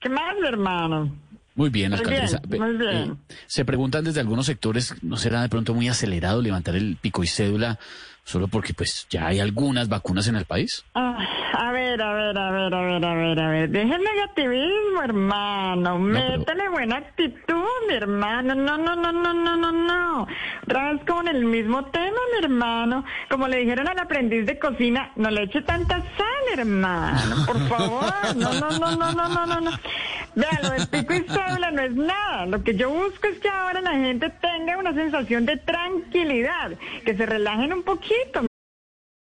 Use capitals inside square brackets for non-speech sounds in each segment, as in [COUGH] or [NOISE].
¿Qué más, hermano? Muy bien, Muy alcaldesa. bien, muy Ve- bien. eh, se preguntan desde algunos sectores, ¿no será de pronto muy acelerado levantar el pico y cédula solo porque pues ya hay algunas vacunas en el país? Ah, ver, a ver, a ver, a ver, a ver, a ver. Deje el negativismo, hermano. pero- Métele buena actitud, mi hermano. No, no, no, no, no, no, no. Otra vez con el mismo tema, mi hermano. Como le dijeron al aprendiz de cocina, no le eche tanta sal, hermano. Por favor. No, no, no, no, no, no, no. no. Vea, lo del pico y cédula no es nada. Lo que yo busco es que ahora la gente tenga una sensación de tranquilidad, que se relajen un poquito.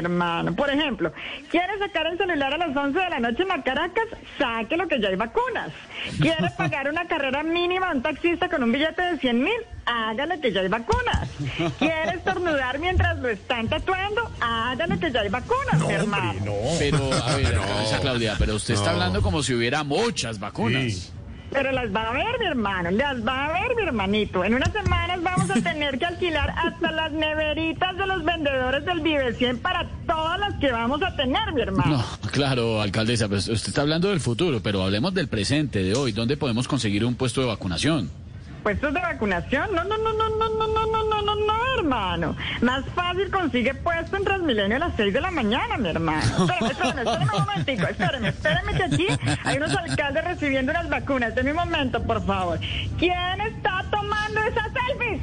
Hermano, por ejemplo, ¿quiere sacar el celular a las 11 de la noche en la Caracas? Sáquelo que ya hay vacunas. ¿Quiere [LAUGHS] pagar una carrera mínima a un taxista con un billete de 100 mil? Hágale que ya hay vacunas. ¿Quiere estornudar mientras lo están tatuando? Hágale que ya hay vacunas, hermano. Pero, a ver, [LAUGHS] alcaldesa Claudia, pero usted está hablando como si hubiera muchas vacunas. Pero las va a ver, mi hermano, las va a ver, mi hermanito. En unas semanas vamos a tener que alquilar hasta las neveritas de los vendedores del Vive 100 para todas las que vamos a tener, mi hermano. No, claro, alcaldesa, pues usted está hablando del futuro, pero hablemos del presente, de hoy. ¿Dónde podemos conseguir un puesto de vacunación? ¿Puestos de vacunación? No, no, no, no, no, no, no, no, no, no, no, hermano. Más fácil consigue puesto en Transmilenio a las 6 de la mañana, mi hermano. Espéreme, espéreme, espéreme un momentico, espéreme, espéreme que aquí hay unos alcaldes recibiendo unas vacunas. De mi momento, por favor. ¿Quién está tomando esas selfies?